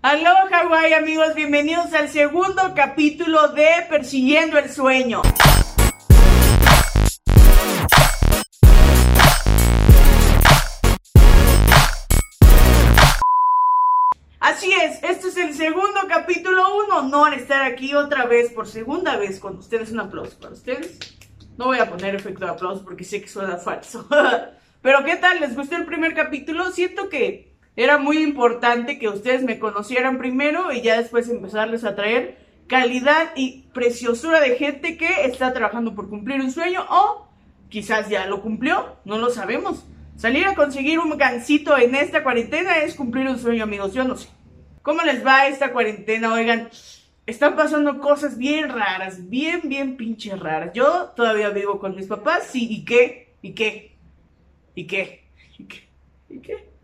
Aloha Hawaii amigos, bienvenidos al segundo capítulo de Persiguiendo el Sueño. Así es, este es el segundo capítulo, un honor estar aquí otra vez, por segunda vez con ustedes. Un aplauso para ustedes. No voy a poner efecto de aplauso porque sé que suena falso. Pero ¿qué tal? ¿Les gustó el primer capítulo? Siento que era muy importante que ustedes me conocieran primero y ya después empezarles a traer calidad y preciosura de gente que está trabajando por cumplir un sueño o quizás ya lo cumplió, no lo sabemos. Salir a conseguir un gancito en esta cuarentena es cumplir un sueño, amigos. Yo no sé. ¿Cómo les va esta cuarentena? Oigan, están pasando cosas bien raras, bien, bien pinches raras. Yo todavía vivo con mis papás, sí, ¿y qué? ¿Y qué? ¿Y qué? ¿Y qué? ¿Y qué?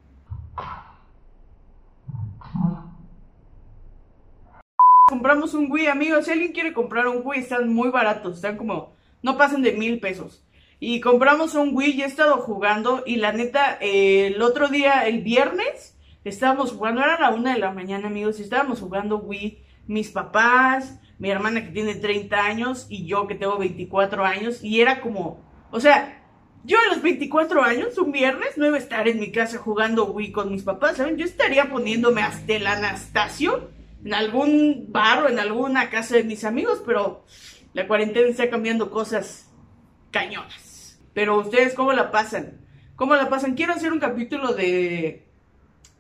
Compramos un Wii, amigos. Si alguien quiere comprar un Wii, están muy baratos. Están como, no pasan de mil pesos. Y compramos un Wii, y he estado jugando. Y la neta, el otro día, el viernes, estábamos jugando. Era la una de la mañana, amigos. Y estábamos jugando Wii. Mis papás, mi hermana que tiene 30 años y yo que tengo 24 años. Y era como, o sea, yo a los 24 años, un viernes, no iba a estar en mi casa jugando Wii con mis papás, ¿saben? Yo estaría poniéndome hasta el Anastasio en algún bar o en alguna casa de mis amigos, pero la cuarentena está cambiando cosas cañonas. Pero ustedes, ¿cómo la pasan? ¿Cómo la pasan? Quiero hacer un capítulo de,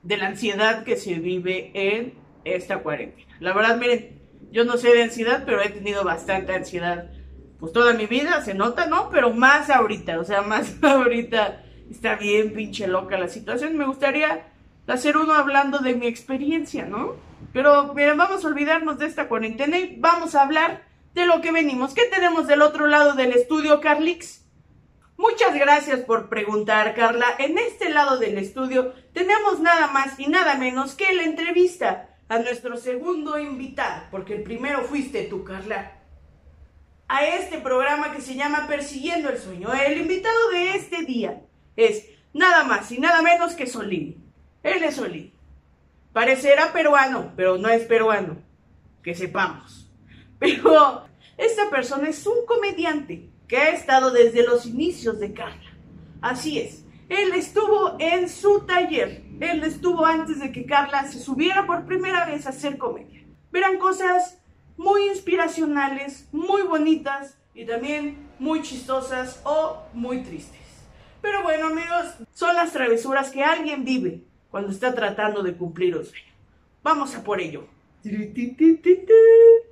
de la ansiedad que se vive en esta cuarentena. La verdad, miren, yo no sé de ansiedad, pero he tenido bastante ansiedad pues toda mi vida, se nota, ¿no? Pero más ahorita, o sea, más ahorita está bien pinche loca la situación. Me gustaría hacer uno hablando de mi experiencia, ¿no? Pero miren, vamos a olvidarnos de esta cuarentena y vamos a hablar de lo que venimos. ¿Qué tenemos del otro lado del estudio, Carlix? Muchas gracias por preguntar, Carla. En este lado del estudio tenemos nada más y nada menos que la entrevista a nuestro segundo invitado, porque el primero fuiste tú, Carla a este programa que se llama Persiguiendo el Sueño. El invitado de este día es nada más y nada menos que Solín. Él es Solín. Parecerá peruano, pero no es peruano. Que sepamos. Pero esta persona es un comediante que ha estado desde los inicios de Carla. Así es. Él estuvo en su taller. Él estuvo antes de que Carla se subiera por primera vez a hacer comedia. Verán cosas muy inspiracionales, muy bonitas y también muy chistosas o muy tristes. Pero bueno amigos, son las travesuras que alguien vive cuando está tratando de cumplir un sueño. Vamos a por ello. La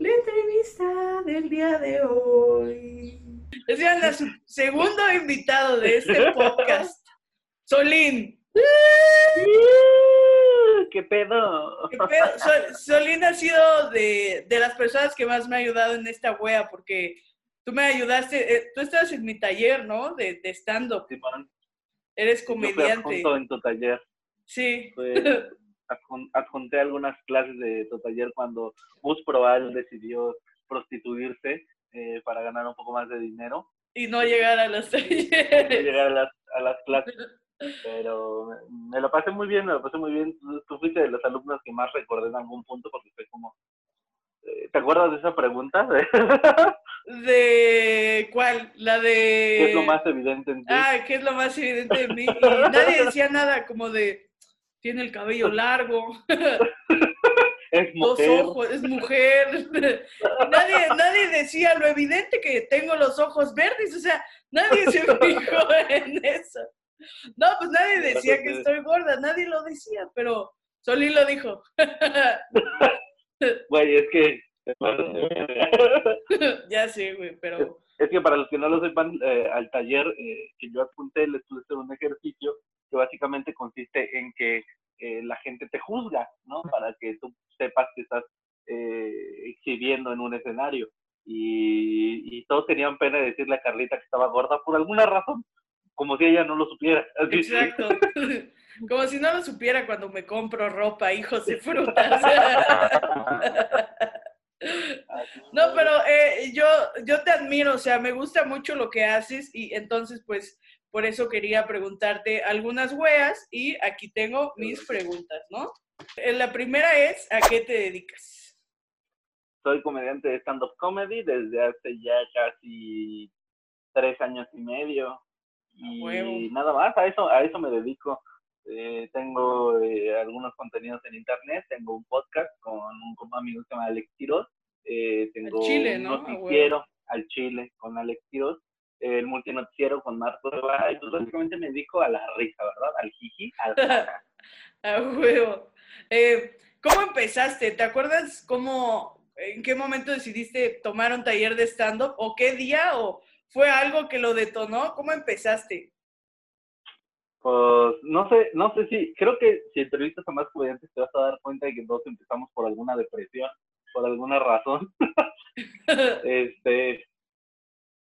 entrevista del día de hoy. Es el segundo invitado de este podcast, Solín. ¿Qué pedo? ¿Qué pedo? Solín ha sido de, las personas que más me ha ayudado en esta wea, porque tú me ayudaste, eh, tú estás en mi taller, ¿no? De, de stand-up. Eres comediante. Yo en tu taller. Sí. adjunté algunas clases de tu taller cuando Gus Proal decidió prostituirse eh, para ganar un poco más de dinero. Y no llegar a los talleres. No llegar a las, a las clases. Pero me lo pasé muy bien, me lo pasé muy bien. Tú fuiste de los alumnos que más recordé en algún punto porque fue como... Eh, ¿Te acuerdas de esa pregunta? ¿De cuál? La de... ¿Qué es lo más evidente en ti? Ah, ¿qué es lo más evidente en mí? Y nadie decía nada como de... Tiene el cabello largo. es mujer. Dos ojos, es mujer. nadie, nadie decía lo evidente que tengo los ojos verdes. O sea, nadie se fijó en eso. No, pues nadie decía que estoy gorda, nadie lo decía, pero Solín lo dijo. Güey, es que... ya sé, güey, pero... Es, que para los que no lo sepan, eh, al taller eh, que yo apunté les puse un ejercicio que básicamente consiste en que eh, la gente te juzga, ¿no? Para que tú sepas que estás exhibiendo en un escenario. Y, y todos tenían pena de decirle a Carlita que estaba gorda por alguna razón como si ella no lo supiera. Exacto. Como si no lo supiera cuando me compro ropa, hijos de frutas. No, pero eh, yo, yo te admiro, o sea, me gusta mucho lo que haces y entonces pues por eso quería preguntarte algunas weas y aquí tengo mis preguntas, ¿no? Eh, La primera es, ¿a qué te dedicas? Soy comediante de stand-up comedy desde hace ya casi tres años y medio. Y nada más, a eso, a eso me dedico. Eh, tengo eh, algunos contenidos en internet, tengo un podcast con un, amigo que se llama Alex Quiroz, eh, tengo Chile, un ¿no? Noticiero al Chile con Alex Quiroz, el multinoticiero con Marco Reba, y pues básicamente me dedico a la risa, ¿verdad? Al jiji, al jaja. A huevo. Eh, ¿Cómo empezaste? ¿Te acuerdas cómo, en qué momento decidiste tomar un taller de stand-up? ¿O qué día? ¿O fue algo que lo detonó? ¿Cómo empezaste? Pues no sé, no sé si, creo que si entrevistas a más comediantes te vas a dar cuenta de que todos empezamos por alguna depresión, por alguna razón. este,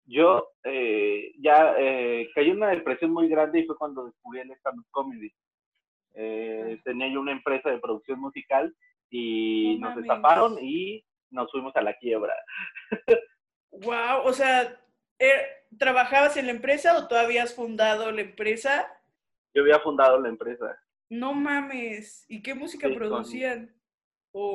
yo eh, ya eh, caí en una depresión muy grande y fue cuando descubrí el stand-up comedy. Eh, tenía yo una empresa de producción musical y No nos destaparon y nos fuimos a la quiebra. wow, o sea, eh, ¿trabajabas en la empresa o tú habías fundado la empresa? Yo había fundado la empresa. No mames. ¿Y qué música Sí, con- producían?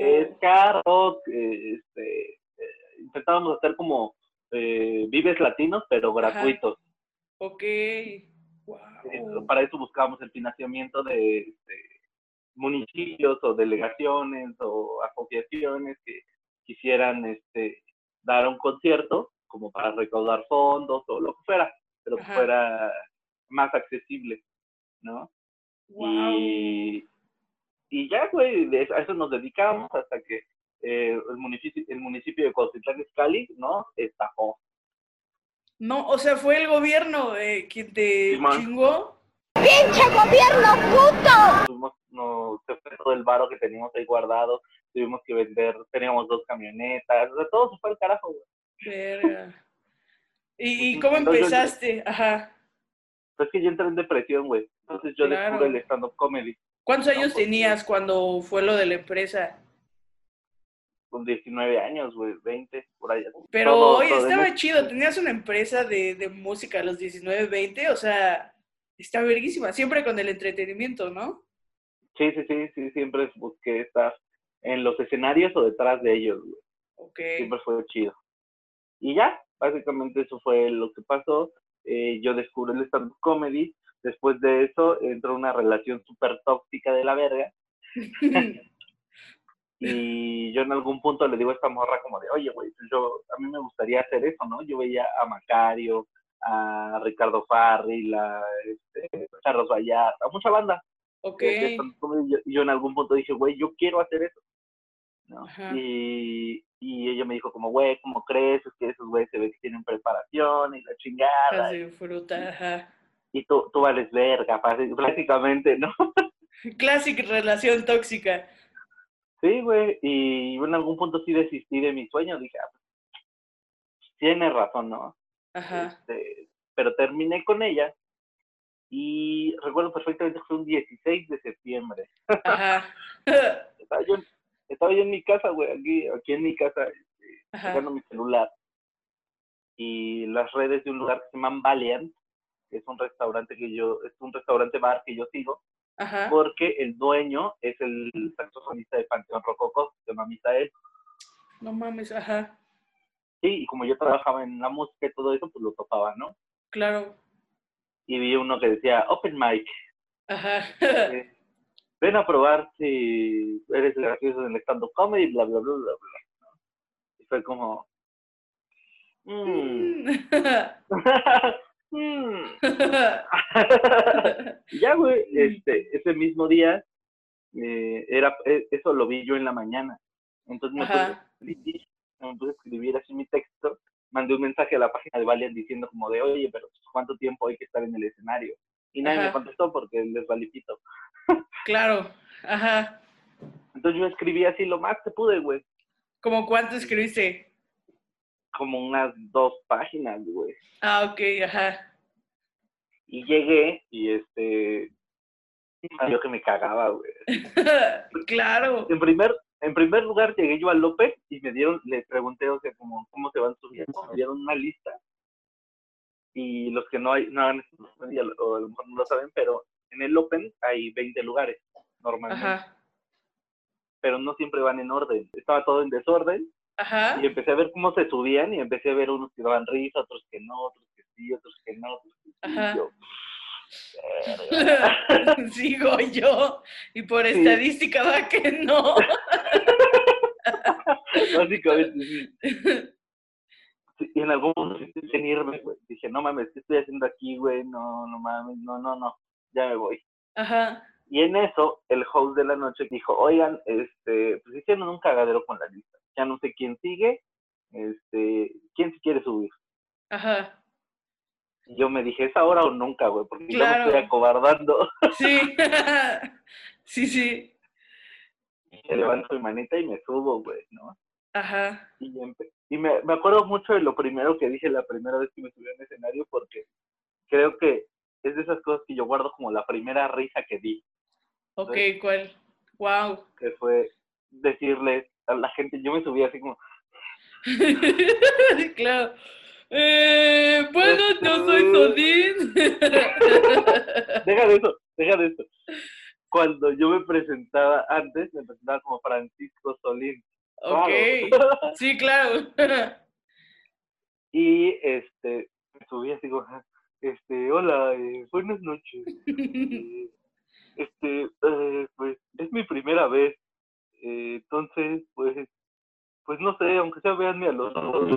Es caro, eh, este, eh, intentábamos hacer como eh, vives latinos, pero Ajá. gratuitos. Ok. Wow. Eso- Para eso buscábamos el financiamiento de este, municipios o delegaciones o asociaciones que quisieran este, dar un concierto como para recaudar fondos o lo que fuera, pero que Ajá. fuera más accesible, ¿no? Wow. Y, y ya, güey, de a eso nos dedicamos hasta que eh, el, municipio, el municipio de Costitlán Izcalli, ¿no? Estafó. No, o sea, fue el gobierno eh, quien te Simón. chingó. ¡Pinche gobierno puto! Tuvimos, no, se fue todo el varo que teníamos ahí guardado, tuvimos que vender, teníamos dos camionetas, o sea, todo se fue al carajo, güey. Verga. ¿Y, y cómo yo- empezaste? Ajá. Pues es que yo entré en depresión, güey. Entonces yo Claro. descubrí el stand-up comedy ¿Cuántos No, años pues, tenías cuando fue lo de la empresa? Con 19 años, güey, 20, por allá. Pero Todo- oye, todo estaba chido. Tenías una empresa de, de música a los 19, 20. O sea, está verguísima. Siempre con el entretenimiento, ¿no? Sí, sí, sí, sí, siempre busqué estar en los escenarios o detrás de ellos, güey. Ok. siempre fue chido. Y ya, básicamente eso fue lo que pasó. Eh, yo descubrí el stand-up comedy. Después de eso entró una relación súper tóxica de la verga. Y yo en algún punto le digo a esta morra como de, oye, güey, pues yo, a mí me gustaría hacer eso, ¿no? Yo veía a Macario, a Ricardo Farril, a este, Carlos Vallarta, a mucha banda. ok. y yo, y yo en algún punto dije, güey, yo quiero hacer eso. ¿no? Y, y ella me dijo como, güey, ¿cómo crees? Es que esos güeyes se ve que tienen preparación y la chingada. De fruta, ajá. Y tú, tú vales verga, prácticamente, ¿no? Clásica relación tóxica. Sí, güey. Y en algún punto sí desistí de mi sueño. Dije, ah, pues, tiene razón, ¿no? Ajá. Este, pero terminé con ella y recuerdo perfectamente que fue un 16 de septiembre. Ajá. Estaba yo, estaba yo en mi casa, güey, aquí, aquí en mi casa, este, usando mi celular. Y las redes de un lugar que se llama Valiant, que es un restaurante que yo, es un restaurante bar que yo sigo, Ajá. porque el dueño es el saxofonista de Panteón Rococó, se llama Misael. No mames, ajá. Sí, y como yo trabajaba en la música y todo eso, pues lo topaba, ¿no? Claro. Y vi uno que decía, Open Mic, Ajá. eh, ven a probar si eres gracioso en el stand-up comedy, bla, bla, bla, bla, bla. Y fue como, mm, mm. Ya, güey, este, ese mismo día, eh, era, eh, eso lo vi yo en la mañana. Entonces me puse, escribir, me puse a escribir así mi texto, mandé un mensaje a la página de Valiant diciendo como de, oye, pero ¿cuánto tiempo hay que estar en el escenario? Y nadie me contestó porque les valí pito. Claro. Ajá. Entonces yo escribí así lo más que pude, güey. ¿Cómo cuánto escribiste? Como unas dos páginas, güey. Ah, ok, ajá. Y llegué y este... Yo que me cagaba, güey. claro. En primer, en primer lugar llegué yo al López y me dieron, le pregunté, o sea, como, ¿cómo se van subiendo? Me dieron una lista. Y los que no hay, no han o a lo mejor no lo saben, pero en el Open hay 20 lugares normalmente. Ajá. pero no siempre van en orden. Estaba todo en desorden Ajá. y empecé a ver cómo se subían y empecé a ver unos que daban risa, otros que no, otros que sí, otros que no, otros que sí. Ajá. Yo. Sigo yo. Y por Sí. estadística va que no. Básicamente, sí. Y en algún momento en irme, güey. Dije, no mames, ¿qué estoy haciendo aquí, güey? No, no mames, no, no, no, ya me voy. Ajá. Y en eso, el host de la noche dijo, oigan, este, pues hicieron un cagadero con la lista. Ya no sé quién sigue, este, quién se quiere subir. Ajá. Y yo me dije, ¿es ahora o nunca, güey? Porque Claro. me estoy acobardando. Sí. sí, sí. Y levanto mi manita y me subo, güey, ¿no? Ajá. Y, me, me acuerdo mucho de lo primero que dije la primera vez que me subí al escenario porque creo que es de esas cosas que yo guardo como la primera risa que di, Ok, ¿cuál? Wow. que fue decirle a la gente, yo me subí así como, claro. Eh, bueno, yo soy Sodín. deja de eso, deja de eso. Cuando yo me presentaba antes, me presentaba como Francisco Solín. ok. claro. Sí, claro. y este, me subí así como, "Ah, este, hola, eh, buenas noches. Este, eh, pues es mi primera vez. Eh, entonces, pues, pues no sé, aunque sea véanme a los ojos.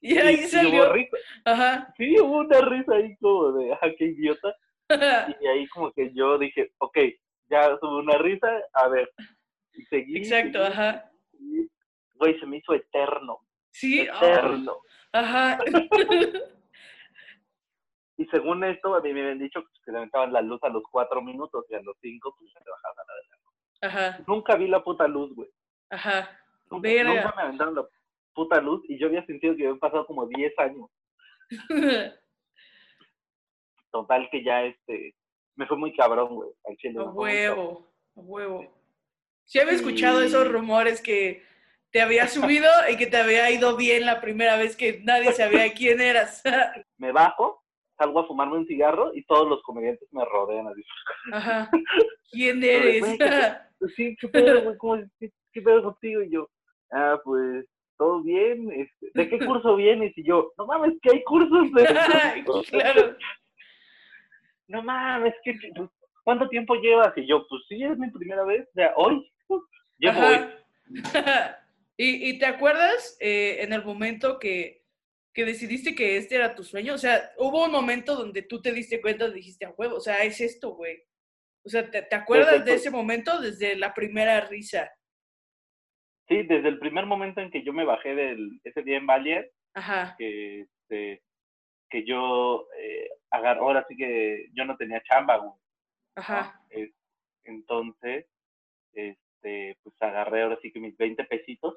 y ahí Y- y hubo salió. Ajá. Sí, hubo una risa ahí como de, ah, qué idiota. Y ahí como que yo dije, ok, ya tuve una risa, a ver. Y seguí. Exacto, seguí, ajá. Güey, se me hizo eterno. Sí. ah, Eterno. Ajá. Y según esto, a mí me habían dicho que se levantaban la luz a los cuatro minutos y a los cinco pues se bajaba la de la Ajá. Nunca vi la puta luz, güey. Ajá. Nunca, me aventaron la puta luz y yo había sentido que habían pasado como 10 años. Total que ya este me fue muy cabrón, güey. Al chile. A huevo, a huevo. Sí había escuchado Y- esos rumores que te había subido y que te había ido bien la primera vez que nadie sabía quién eras. Me bajo, salgo a fumarme un cigarro y todos los comediantes me rodean así. Ajá. ¿Quién eres? Güey, ¿qué- Sí, ¿qué pedo, güey? ¿Cómo, qué, qué pedo contigo? Y yo, ah, pues, todo bien. Este, ¿De qué curso vienes? Y yo, no mames, que hay cursos de... claro. No mames, ¿qué, qué- pues, ¿cuánto tiempo llevas? Y yo, pues sí, es mi primera vez, o sea, hoy. Llevo hoy. Ajá. ¿Y, y te acuerdas eh, en el momento que, que decidiste que este era tu sueño? O sea, hubo un momento donde tú te diste cuenta dijiste, a huevo, o sea, es esto, güey. O sea, ¿te, te acuerdas de ese momento desde la primera risa? Sí, desde el primer momento en que yo me bajé del, ese día en Valier, Ajá, que, este, que yo eh, agar- ahora sí que yo no tenía chamba, güey. ajá. Es- entonces, este, pues agarré ahora sí que mis 20 pesitos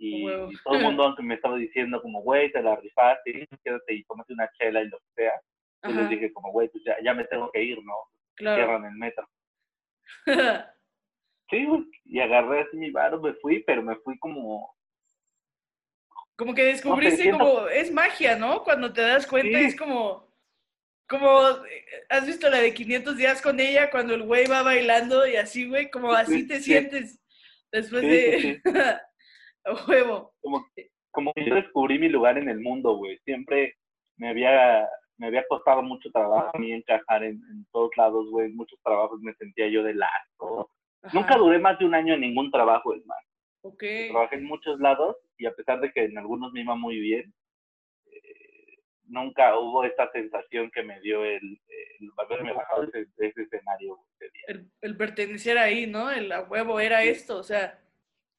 y, y todo el mundo aunque me estaba diciendo como, güey, te la rifaste, quédate y tómate una chela y lo que sea, yo les dije como, güey, pues ya, ya me tengo que ir, ¿no? claro. Cierran el metro. Sí, y agarré así mi bar, me fui, pero me fui como, como que descubriste como, es magia, ¿no? Cuando te das cuenta Sí. es como, como, eh, ¿has visto la de 500 días con ella? Cuando el güey va bailando y así, güey, como así Sí, te sí. sientes después de... A huevo. como, como que yo descubrí mi lugar en el mundo, güey. Siempre me había, me había costado mucho trabajo a mí encajar en, en todos lados, güey. En muchos trabajos me sentía yo de lazo. Ajá, Nunca duré más de un año en ningún trabajo, es más. Ok. Trabajé en muchos lados y a pesar de que en algunos me iba muy bien, eh, nunca hubo esta sensación que me dio el, el haberme bajado de ese, escenario güey, ese día. El, el pertenecer ahí, ¿no? El a huevo era Sí. esto, o sea,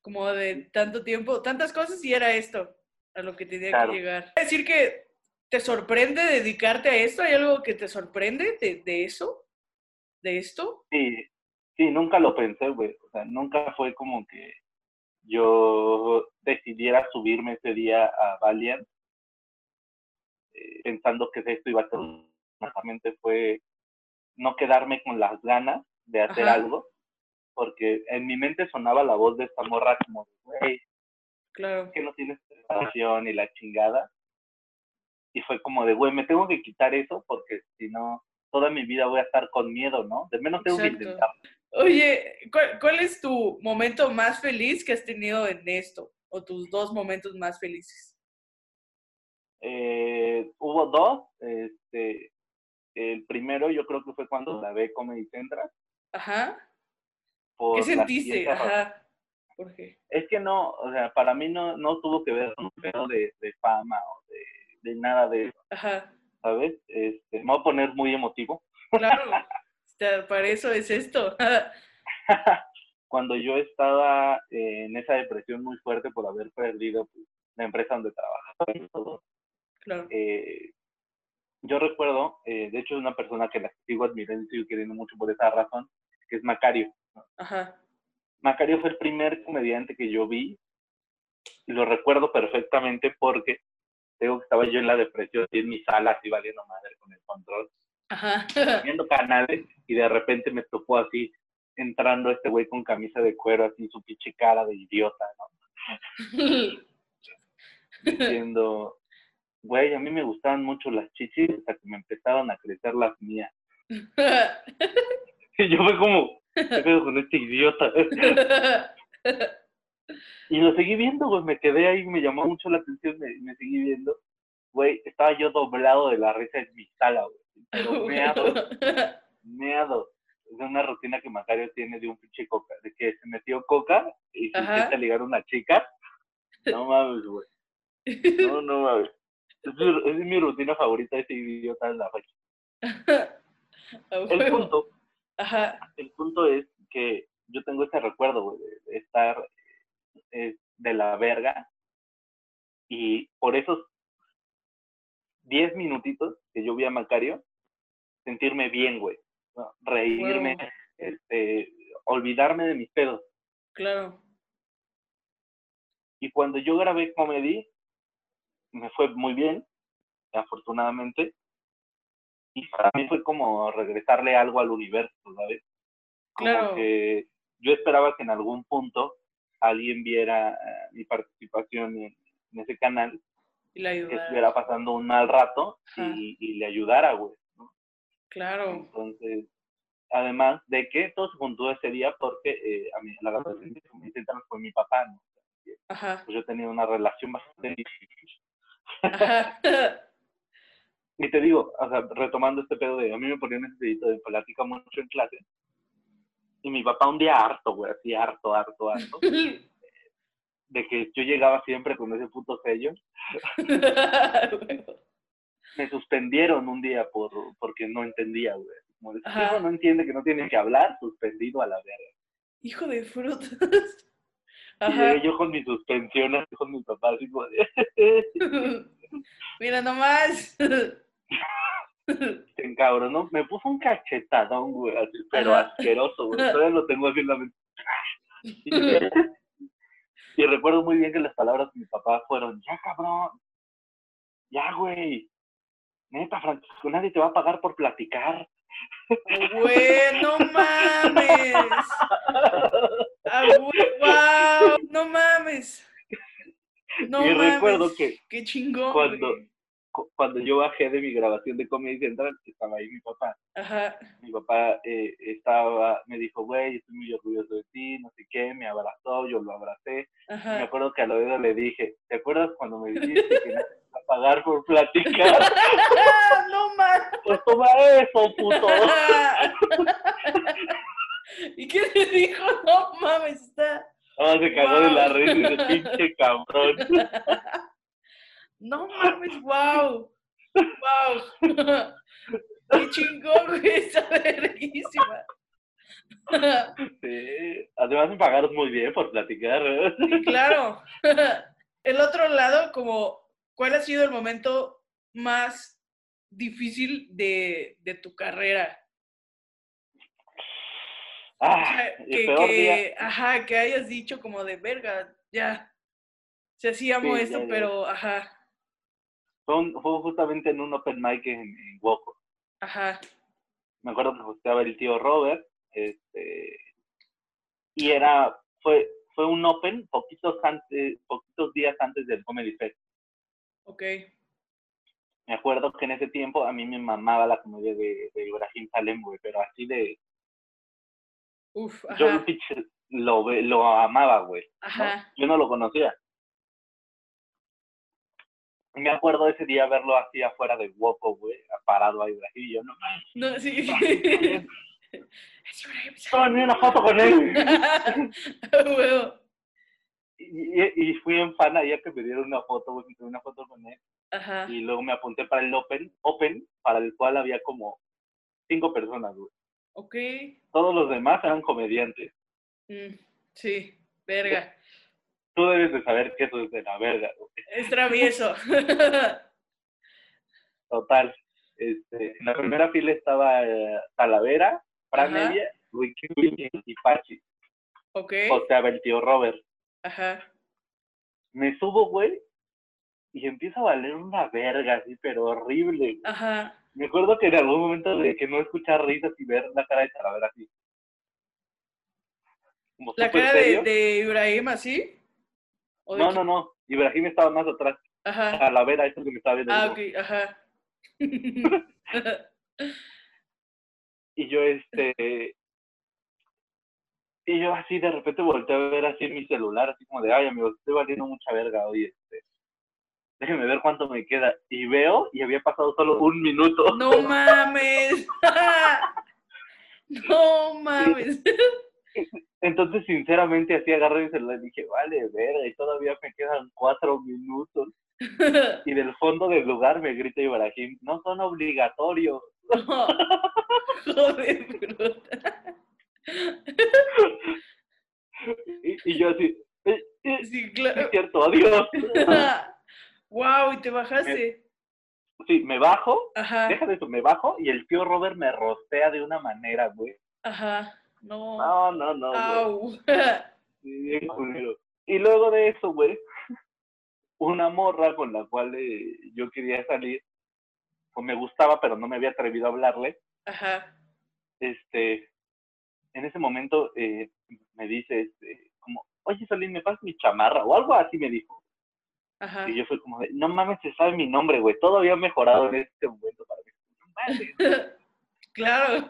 como de tanto tiempo, tantas cosas y era esto, a lo que tenía Claro. que llegar. Es decir que te sorprende dedicarte a esto, ¿hay algo que te sorprende de, de eso? ¿De esto? Sí, sí, nunca lo pensé, güey. O sea, nunca fue como que yo decidiera subirme ese día a Valiant eh, pensando que esto iba a ser solamente fue no quedarme con las ganas de hacer Ajá. algo, porque en mi mente sonaba la voz de esta morra como, güey, Claro. que no tienes preparación y la chingada. Y fue como de, güey, me tengo que quitar eso porque si no, toda mi vida voy a estar con miedo, ¿no? De menos tengo que Exacto. intentarlo. Oye, ¿cuál, cuál es tu momento más feliz que has tenido en esto? O tus dos momentos más felices. Eh, hubo dos, este, el primero yo creo que fue cuando grabé Comedy Central. Ajá. Por ¿Qué sentiste? Ajá. ¿Por qué? Es que no, o sea, para mí no, no tuvo que ver con un pedo de, de fama o de, de nada de eso, Ajá. ¿sabes? Este, me voy a poner muy emotivo. Claro. Está- Para eso es esto. Cuando yo estaba eh, en esa depresión muy fuerte por haber perdido pues, la empresa donde trabajaba y todo, Claro. eh, yo recuerdo, eh, de hecho es una persona que la sigo admirando y sigo queriendo mucho por esa razón, que es Macario. Ajá. Macario fue el primer comediante que yo vi y lo recuerdo perfectamente porque digo que estaba yo en la depresión y en mi sala así valiendo madre con el control, Ajá. viendo canales y de repente me topó así entrando este güey con camisa de cuero así su pinche cara de idiota, ¿no? Diciendo, güey, a mí me gustaban mucho las chichis hasta que me empezaron a crecer las mías. Y yo fue como, ¿qué pedo con este idiota? Y lo seguí viendo, güey, me quedé ahí, me llamó mucho la atención, me, me seguí viendo. Güey, estaba yo doblado de la risa en mi sala, güey. Pero meado, meado. Es una rutina que Macario tiene de un pinche coca, de que se metió coca y se Ajá. intenta ligar a una chica. No mames, güey. No, no mames. Es mi, es mi rutina favorita ese idiota de la fecha. El punto, Ajá. el punto es que yo tengo ese recuerdo, güey, de, estar eh, de la verga y por esos 10 minutitos que yo vi a Macario, sentirme bien, güey, ¿no? reírme, este, olvidarme de mis pedos. Claro. Y cuando yo grabé comedy, me fue muy bien, afortunadamente. Y para mí fue como regresarle algo al universo, ¿sabes? Como Claro. que yo esperaba que en algún punto alguien viera eh, mi participación en, en ese canal, Y la que estuviera pasando un mal rato y, y le ayudara, güey. ¿no? Claro. Entonces, además de que todo se juntó ese día porque eh, a mí, la grabación de Comedy Central fue mi papá, ¿no? Ajá. Pues yo tenía una relación bastante difícil. Ajá. Y te digo, o sea, retomando este pedo de, a mí me ponían ese dedito de plática mucho en clase. Y mi papá un día harto, güey, así harto, harto, harto, de que yo llegaba siempre con ese puto sello. Me suspendieron un día por porque no entendía, güey. Como de, Ajá. "Hijo, no entiende que no tiene que hablar, suspendido a la verga. Hijo de frutas. Y llegué yo con mi suspensión, con mi papá, así como de, Mira nomás. se encabronó. Me puso un cachetadón, güey, así, pero asqueroso, güey. Todavía lo tengo así en la mente. Y, y recuerdo muy bien que las palabras de mi papá fueron, ya cabrón, ya güey, neta Francisco, nadie te va a pagar por platicar. Güey, no mames. Ah, güey, wow, no mames. No y mames. recuerdo que Qué chingón. cuando- güey. Cu- cuando yo bajé de mi grabación de Comedy Central, estaba ahí mi papá. Ajá. Mi papá eh, estaba, me dijo, güey, estoy muy orgulloso de ti, no sé qué, me abrazó, yo lo abracé. Me acuerdo que al oído le dije, ¿te acuerdas cuando me dijiste que no te a pagar por platicar? No mames. Pues toma eso, puto. ¿Y qué le dijo? No mames, está. Ah, se cagó de la risa pinche cabrón. No mames, wow. Wow. Qué chingón, güey, está verguísima. Sí. Además me pagaron muy bien por platicar. ¿eh? Sí, claro. El otro lado, como, ¿cuál ha sido el momento más difícil de, de tu carrera? O Ah, sea, que, que- ajá, que hayas dicho como de verga, ya. O sea, sí amo Sí, esto, ya, ya. pero ajá, Fue, un- fue justamente en un open mic en, en Woco. ajá, Me acuerdo que estaba el tío Robert. Este, y era, fue, fue un open poquitos, antes, poquitos días antes del Comedy Fest. ok, me acuerdo que en ese tiempo a mí me mamaba la comedia de, de Ibrahim Salem, güey, pero así de... Uf, Yo ajá. pinche lo, ve- lo amaba, güey. ¿no? Ajá. Yo no lo conocía. Me acuerdo ese día verlo así afuera de Woco, güey, parado ahí, y yo no No, sí. Tómame una foto con él. Y, y- fui en fan ya que me dieron una foto, güey, me tomé una foto con él. Ajá. Y luego me apunté para el Open, Open, para el cual había como cinco personas, güey. Ok. Todos los demás eran comediantes. Mm, sí, verga. Tú debes de saber que eso es de la verga, güey. Es travieso. Total. Este, en la primera fila estaba eh, Talavera, Fran. Evia, Ricky Williams y Pachi. ok. O sea, el tío Robert. Ajá. Me subo, güey, y empieza a valer una verga, así, pero horrible. güey. Ajá. Me acuerdo que en algún momento de que no escuchar risas y ver la cara de Talavera así. Como ¿La cara de, de Ibrahim así? ¿O de No, no, no. Ibrahim estaba más atrás. Ajá. Talavera, eso es lo que me estaba viendo. Ah, ok, ajá. Y yo, este. Y yo así de repente volteé a ver así en mi celular, así como de, ay, amigos, estoy valiendo mucha verga hoy, este. Déjenme ver cuánto me queda. Y veo, y había pasado solo un minuto. No mames. No mames. Entonces, sinceramente, así agarré mi celular y dije, vale, verga, y todavía me quedan cuatro minutos. Y del fondo del lugar me grita Ibrahim, no son obligatorios. No. Joder, bruta. Y, y yo así, "Eh, eh, Sí, sí, es claro. cierto, adiós. Wow, y te bajaste. Sí, me bajo, Ajá, deja de eso, me bajo y el tío Robert me rostea de una manera, güey. ajá. No. No, no, no. Au. Bien culero. Y luego de eso, güey, una morra con la cual eh, yo quería salir, o me gustaba, pero no me había atrevido a hablarle, Ajá. este, en ese momento eh, me dice, este, como, oye, Solín, ¿me pasas mi chamarra? O algo así me dijo. Ajá. Y yo fui como, de, no mames, se sabe mi nombre, güey. Todo había mejorado en este momento para mí. No mames. Claro.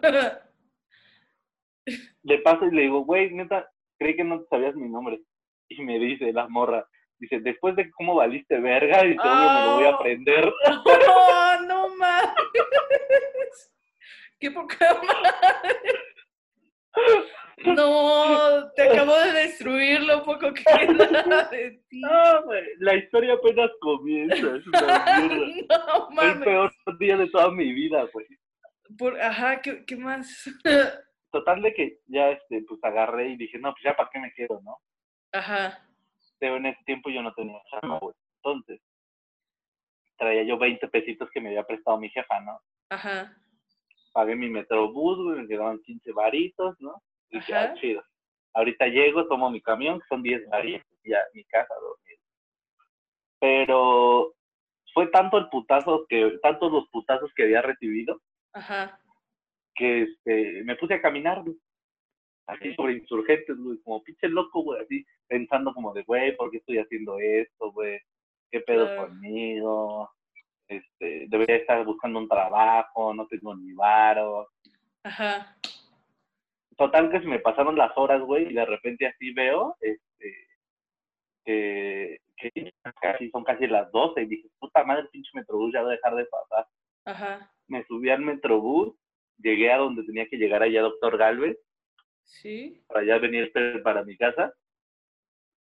Le paso y le digo, güey, neta, creí que no sabías mi nombre. Y me dice la morra, dice, después de cómo valiste verga, y obvio me lo voy a Ah. aprender. Oh, no mames. Qué poca madre. No, te acabo de destruir lo poco que queda de ti. No, güey, la historia apenas comienza, es una mierda. No Fue el mames. peor día de toda mi vida, güey. Por, ajá, ¿qué, qué más? Total de que ya, este, pues agarré y dije, no, pues ya para qué me quedo, ¿no? Ajá. Pero en ese tiempo yo no tenía chamba, güey. Entonces, traía yo 20 pesitos que me había prestado mi jefa, ¿no? Ajá. Pagué mi metrobús, güey, me quedaban 15 varitos, ¿no? Y dije, ah, chido. Ahorita llego, tomo mi camión, que son 10 varitos, y ya, mi casa, dormir. Pero fue tanto el putazo que, tantos los putazos que había recibido, Ajá. Que este, me puse a caminar, güey. Así sobre insurgentes, güey, como pinche loco, güey, así, pensando como de, güey, ¿por qué estoy haciendo esto, güey? ¿Qué pedo Claro. conmigo? Este, debería estar buscando un trabajo, no tengo ni varo. Ajá. Total que se me pasaron las horas, güey, y de repente así veo, este, que, que casi son casi las 12, y dije, puta madre, pinche metrobús ya va a dejar de pasar. Ajá. Me subí al metrobús, llegué a donde tenía que llegar allá, Doctor Galvez, Sí. para allá venir para mi casa.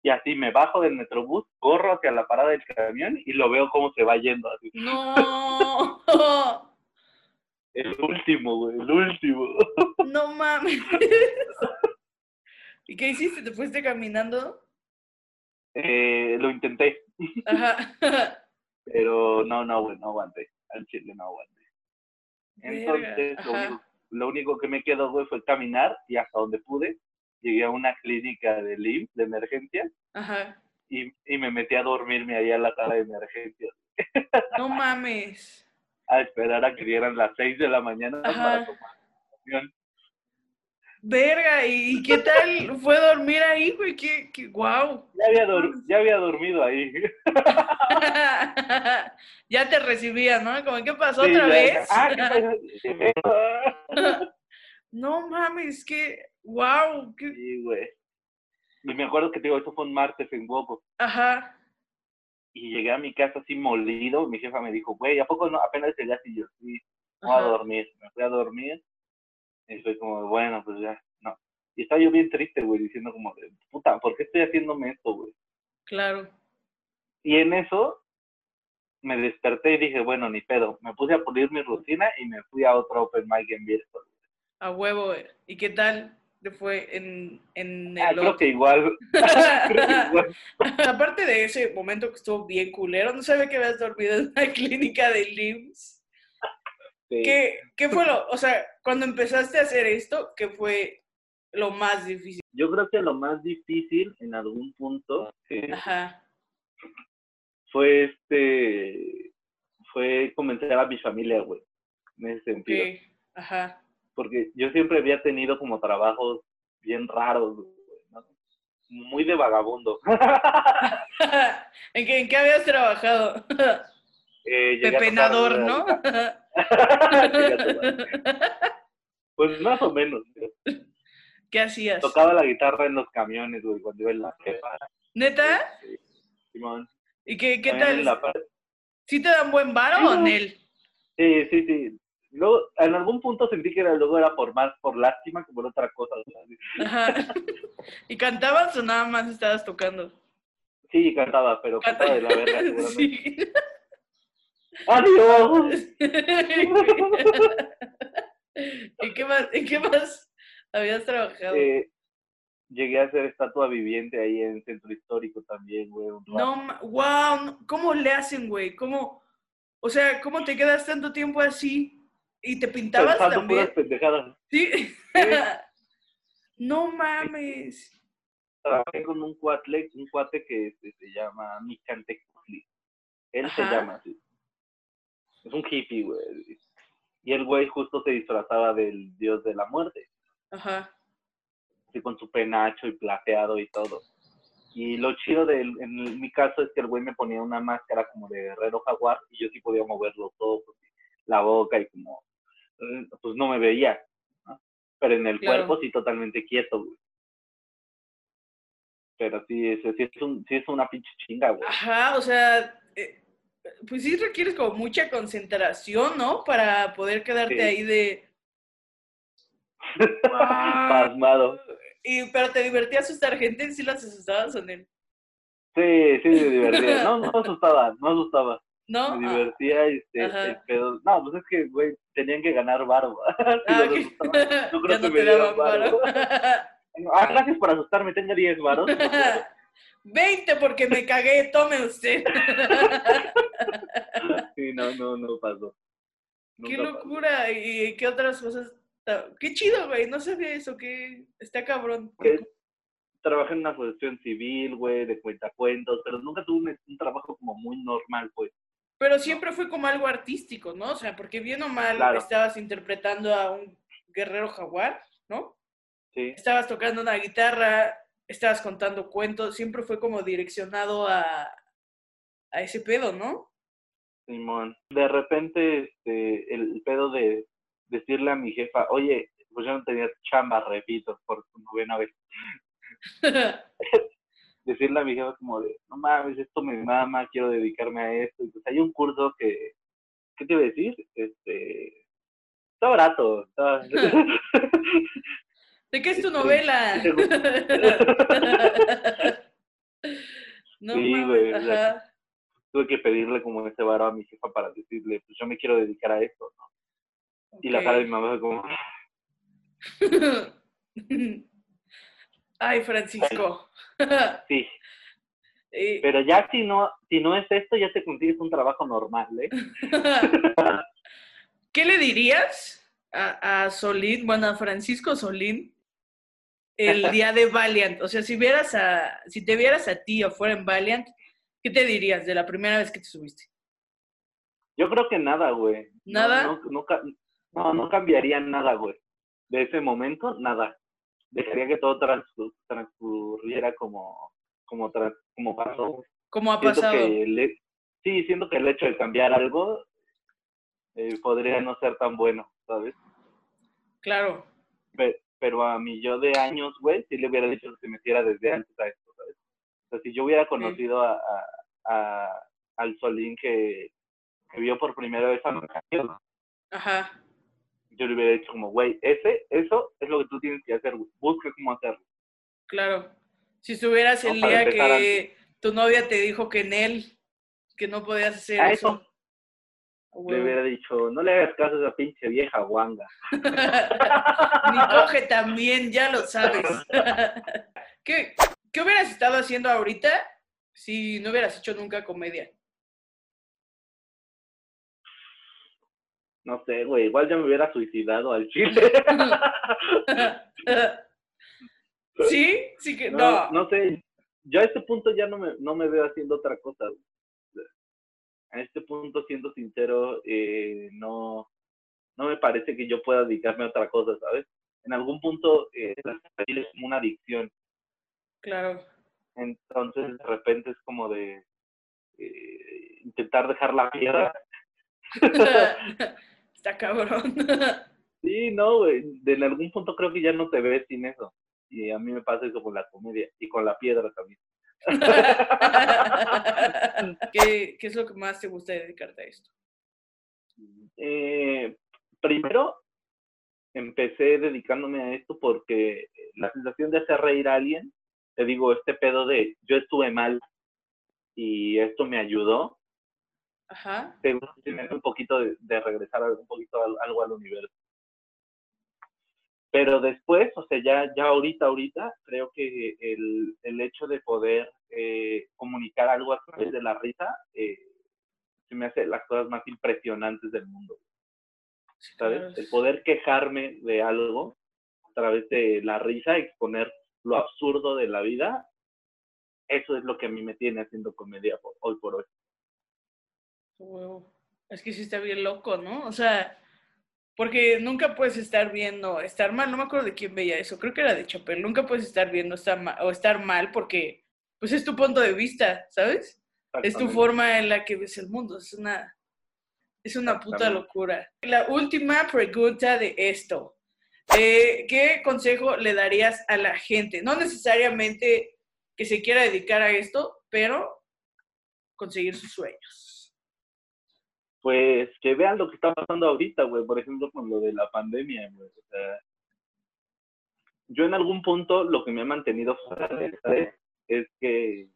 Y así me bajo del metrobús, corro hacia la parada del camión y lo veo cómo se va yendo. Así. No. El último, güey, el último. No mames. ¿Y qué hiciste? ¿Te fuiste caminando? Eh, lo intenté, Ajá. pero no, no, güey, no aguanté. Al chile no aguanté. Entonces, lo único, lo único que me quedó, güey, fue caminar y hasta donde pude. Llegué a una clínica de LIM, de emergencia, Ajá. y, y me metí a dormirme ahí a la sala de emergencia. No mames. a esperar a que dieran las 6 de la mañana Ajá. para tomar la. Verga, ¿y qué tal fue dormir ahí, güey? ¿Qué, qué, wow. Ya había, ya había dormido ahí. ya te recibía, ¿no? Como, ¿qué pasó Sí, otra ya- vez? Ah, no mames, que, wow. qué- Sí, güey. Y me acuerdo que te digo, eso fue un martes en Huevo. Ajá. Y llegué a mi casa así molido. Mi jefa me dijo, güey, ¿a poco no? Apenas llegaste y yo, sí, voy a dormir. Me fui a dormir. Y fue como, bueno, pues ya, no. Y estaba yo bien triste, güey, diciendo como, puta, ¿por qué estoy haciéndome esto, güey? Claro. Y en eso me desperté y dije, bueno, ni pedo. Me puse a pulir mi rutina y me fui a otro open mic en Virtual. A huevo. güey. ¿Y qué tal te fue en, en el Ah, creo que igual. creo que igual. Aparte de ese momento que estuvo bien culero, no sabía que habías dormido en una clínica de LIMS. Sí. ¿Qué, ¿Qué fue lo, o sea, cuando empezaste a hacer esto, qué fue lo más difícil? Yo creo que lo más difícil en algún punto eh, Ajá, fue este fue convencer a mi familia, güey, en ese sentido. ajá, Porque yo siempre había tenido como trabajos bien raros, güey, ¿no? muy de vagabundo. ¿En qué, ¿En qué habías trabajado? Eh, Pepenador, ¿no? pues más o menos. güey. ¿Qué hacías? Tocaba la guitarra en los camiones, güey, cuando iba en la jefa. ¿Neta? Sí, Simón. ¿Y qué, qué tal? la ¿Sí te dan buen varo o. Nel? Sí, sí, sí. Luego, en algún punto sentí que era, luego era por más por lástima que por otra cosa. Ajá. ¿Y cantabas o nada más estabas tocando? Sí, cantaba, pero cantaba de la verga, seguramente. Sí. ¡Adiós! ¿Y qué más, ¿En qué más habías trabajado? Eh, llegué a hacer estatua viviente ahí en Centro Histórico también, güey. No, wow, ¿cómo le hacen, güey? ¿Cómo, o sea, cómo te quedas tanto tiempo así? ¿Y te pintabas Pensando también? puras pendejadas. Sí. no mames. Trabajé con un cuate, un cuate que este, se llama Michante Kufli. Él se llama así. Es un hippie, güey. Y el güey justo se disfrazaba del dios de la muerte. Ajá. Así con su penacho y plateado y todo. Y lo chido de en mi caso es que el güey me ponía una máscara como de guerrero jaguar y yo sí podía mover los ojos, la boca y como, eh, pues no me veía, ¿no? Pero en el Claro. cuerpo sí totalmente quieto, güey. Pero sí, es, sí, es, un, sí es una pinche chinga, güey. Ajá, o sea, eh, pues sí requieres como mucha concentración, ¿no? Para poder quedarte Sí. ahí de... Pasmado. Y, pero te divertía asustar gente, ¿sí las asustabas o no? Sí, sí, me divertía. No, no asustaba, no asustaba. ¿No? Me Ah, divertía, este, el pedo. No, pues es que, güey, tenían que ganar ah, ok. No creo ya que no me dieran varo. Ah, gracias por asustarme, tenga 10 varos. 20 porque me cagué, tome usted. Sí, no, no, no pasó. qué pasó. locura. ¿Y qué otras cosas? Qué chido, güey. No sabía eso, que está cabrón. Que Trabajé en una asociación civil, güey, de cuentacuentos, pero nunca tuve un, un trabajo como muy normal, pues. Pero siempre fue como algo artístico, ¿no? O sea, porque bien o mal Claro. estabas interpretando a un guerrero jaguar, ¿no? Sí, Estabas tocando una guitarra, estabas contando cuentos, siempre fue como direccionado a, a ese pedo, ¿no? Simón. De repente, este, el pedo de decirle a mi jefa, oye, pues yo no tenía chamba, repito, por novena vez. Decirle a mi jefa como de, no mames, esto me mama, quiero dedicarme a esto. Y pues hay un curso que, ¿qué te iba a decir? Este, está barato. Está... ¿De qué es tu Sí, novela? sí, no Sí, mames, güey, ajá. Tuve que pedirle como ese varo a mi jefa para decirle, pues yo me quiero dedicar a esto, ¿no? Y la cara de mi mamá fue como, Ay, Francisco. sí, Eh, pero ya si no, si no es esto, ya te consigues un trabajo normal, ¿eh? ¿Qué le dirías a, a Solín, bueno, a Francisco Solín, el día de Valiant? O sea, si vieras a, si te vieras a ti afuera en Valiant, ¿qué te dirías de la primera vez que te subiste? Yo creo que nada, güey. ¿Nada? No, no, ca- no, no cambiaría nada, güey. De ese momento, nada. dejaría que todo transcur- transcurriera como, como, como pasó. Como ha Siento pasado. sí, siento que el hecho de cambiar algo eh, podría no ser tan bueno, ¿sabes? Claro. Pe- pero a mi yo de años, güey, sí le hubiera dicho que se metiera desde antes a esto, ¿sabes? O sea, si yo hubiera conocido a, a- a- al Solín que, que vio por primera vez a Macario, Ajá. Yo le hubiera dicho como, güey, ese, eso es lo que tú tienes que hacer, güey. Busca cómo hacerlo. Claro. Si estuvieras el día que tu novia te dijo que en él, que no podías hacer A eso. Le hubiera dicho, no le hagas caso a esa pinche vieja guanga. Ni coge también, ya lo sabes. ¿Qué, ¿Qué hubieras estado haciendo ahorita si no hubieras hecho nunca comedia? No sé, güey, igual ya me hubiera suicidado al chile. ¿Sí? Sí que no, no. no sé, yo a este punto ya no me, no me veo haciendo otra cosa. A este punto, siendo sincero, eh, no, no me parece que yo pueda dedicarme a otra cosa, ¿sabes? En algún punto eh, es como una adicción, Claro. entonces de repente es como de eh, intentar dejar la piedra. Está cabrón. Sí, no, güey, de- en algún punto creo que ya no te ves sin eso. Y a mí me pasa eso con la comedia y con la piedra también. ¿Qué, ¿Qué es lo que más te gusta de dedicarte a esto? Eh, primero, empecé dedicándome a esto porque la sensación de hacer reír a alguien, te digo, este pedo de yo estuve mal y esto me ayudó, Ajá. te tiene un poquito de, de regresar a- un poquito al- algo al universo. Pero después, o sea, ya, ya ahorita, ahorita, creo que el, el hecho de poder eh, comunicar algo a través de la risa, eh, se me hace las cosas más impresionantes del mundo. ¿sabes? El poder quejarme de algo a través de la risa, exponer lo absurdo de la vida, eso es lo que a mí me tiene haciendo comedia por- hoy por hoy. Huevo. Es que sí está bien loco, ¿no? O sea, porque nunca puedes estar viendo, estar mal, no me acuerdo de quién veía eso, creo que era de Chopin, nunca puedes estar viendo estar ma- o estar mal porque pues es tu punto de vista, ¿sabes? Es tu forma en la que ves el mundo, es una es una puta locura. La última pregunta de esto. Eh, ¿Qué consejo le darías a la gente? No necesariamente que se quiera dedicar a esto, pero conseguir sus sueños. Pues que vean lo que está pasando ahorita, güey, por ejemplo, con lo de la pandemia, güey. O sea, yo en algún punto lo que me ha mantenido fuera de estrés es que,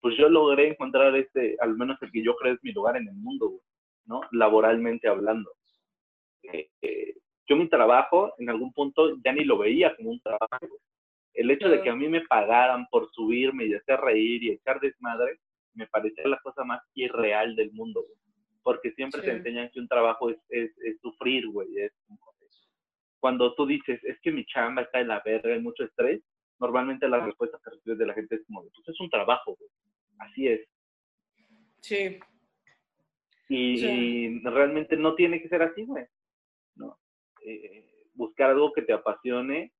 pues yo logré encontrar este, al menos el que yo creo es mi lugar en el mundo, güey, ¿no? Laboralmente hablando. Eh, eh, yo mi trabajo en algún punto ya ni lo veía como un trabajo. güey. El hecho de que a mí me pagaran por subirme y hacer reír y echar desmadre, me parecía la cosa más irreal del mundo, güey. Porque siempre te Sí. enseñan que un trabajo es, es, es sufrir, güey. Es cuando tú dices, es que mi chamba está en la verga, hay mucho estrés, normalmente la respuesta que recibes de la gente es como, pues es un trabajo, güey. Así es. Sí, Y, Sí. y realmente no tiene que ser así, güey. ¿no? Eh, buscar algo que te apasione,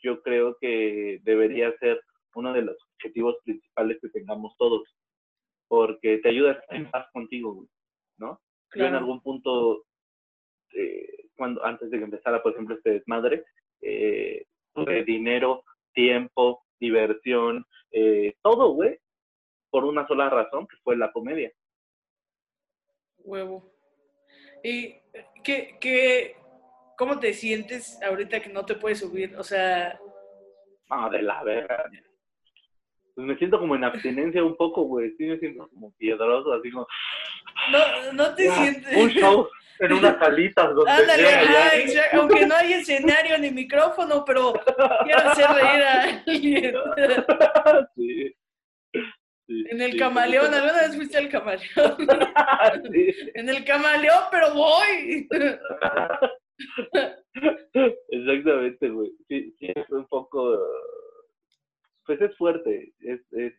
yo creo que debería ser uno de los objetivos principales que tengamos todos, porque te ayuda a estar en paz contigo, güey, ¿no? Yo en algún punto, eh, cuando antes de que empezara, por ejemplo, este desmadre, eh, tuve dinero, tiempo, diversión, eh, todo, güey, por una sola razón, que fue la comedia. Huevo. ¿Y qué, qué, cómo te sientes ahorita que no te puedes subir? O sea, Ah, de la verga. Pues me siento como en abstinencia un poco, güey. Sí, me siento como piedroso, así como. No, no te "Ah, sientes... Un show en unas salitas donde. Ándale, llega ya". ajá, exacto, aunque no hay escenario ni micrófono, pero quiero hacer reír a alguien. sí. Sí, En el sí, camaleón, sí, ¿alguna vez fuiste al camaleón? En el camaleón, pero voy. Exactamente, güey. Sí, sí, es un poco. Pues es fuerte. Es, es,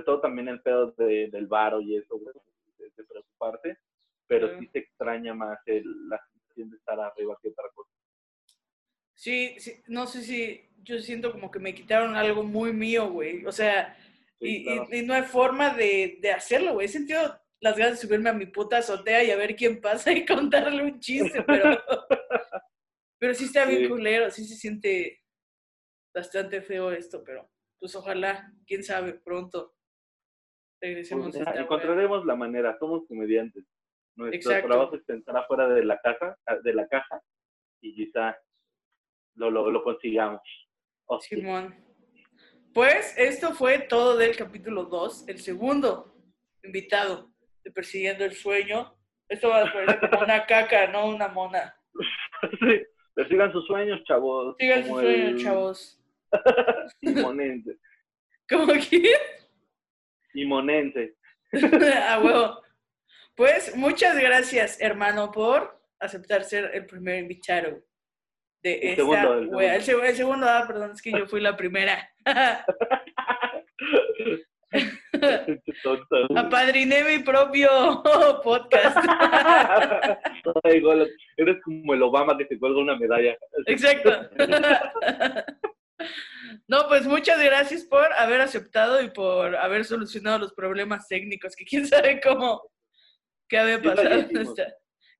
sobre todo también el pedo de, del varo y eso, güey, de, de preocuparte. Pero sí se extraña más el, la sensación de estar arriba que otra cosa. Sí, sí, no sé si yo siento como que me quitaron algo muy mío, güey. O sea, Sí, y, y- claro. y no hay forma de, de hacerlo, güey. He sentido las ganas de subirme a mi puta azotea y a ver quién pasa y contarle un chiste, pero, pero sí está bien Sí. culero, sí se siente bastante feo esto, pero pues ojalá, quién sabe, pronto regresemos a encontraremos la manera, somos comediantes. Nuestro Exacto. trabajo es pensar afuera de la caja, de la caja, y quizá lo, lo, lo consigamos. Hostia. Simón. Pues esto fue todo del capítulo 2, el segundo invitado de Persiguiendo el Sueño. Esto va a como una caca, no una mona. Sí, Persigan sus sueños, chavos. Sigan sus sueños, el chavos. Imonense. ¿Cómo que? Imonense. A huevo. Pues muchas gracias, hermano, por aceptar ser el primer invitado de El esta segundo, el wea. El, seg- el segundo, ah, perdón, es que yo fui la primera. Apadriné mi propio podcast. Eres como el Obama que se cuelga una medalla. Exacto. No, pues muchas gracias por haber aceptado y por haber solucionado los problemas técnicos, que quién sabe cómo, qué había ¿Quién sabe pasado. qué hicimos? Hasta-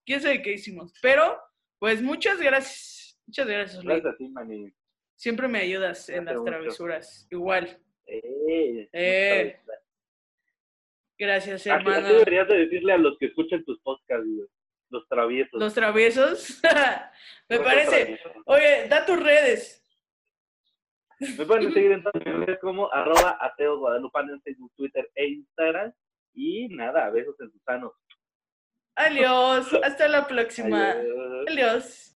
Quién sabe qué hicimos. Pero, pues muchas gracias. Muchas gracias, Luis. Gracias a ti, maní. Siempre me ayudas en las mucho. travesuras. Igual. Eh, Eh, Gracias, hermano. así deberías de decirle a los que escuchan tus podcasts, güey, los traviesos. Los traviesos. me parece. traviesos. Oye, da tus redes. Me pueden seguir en todas mis redes como arroba ateo guadalupano en Facebook, Twitter e Instagram. Y nada, besos en sus sanos. Adiós. Hasta la próxima. Adiós. Adiós.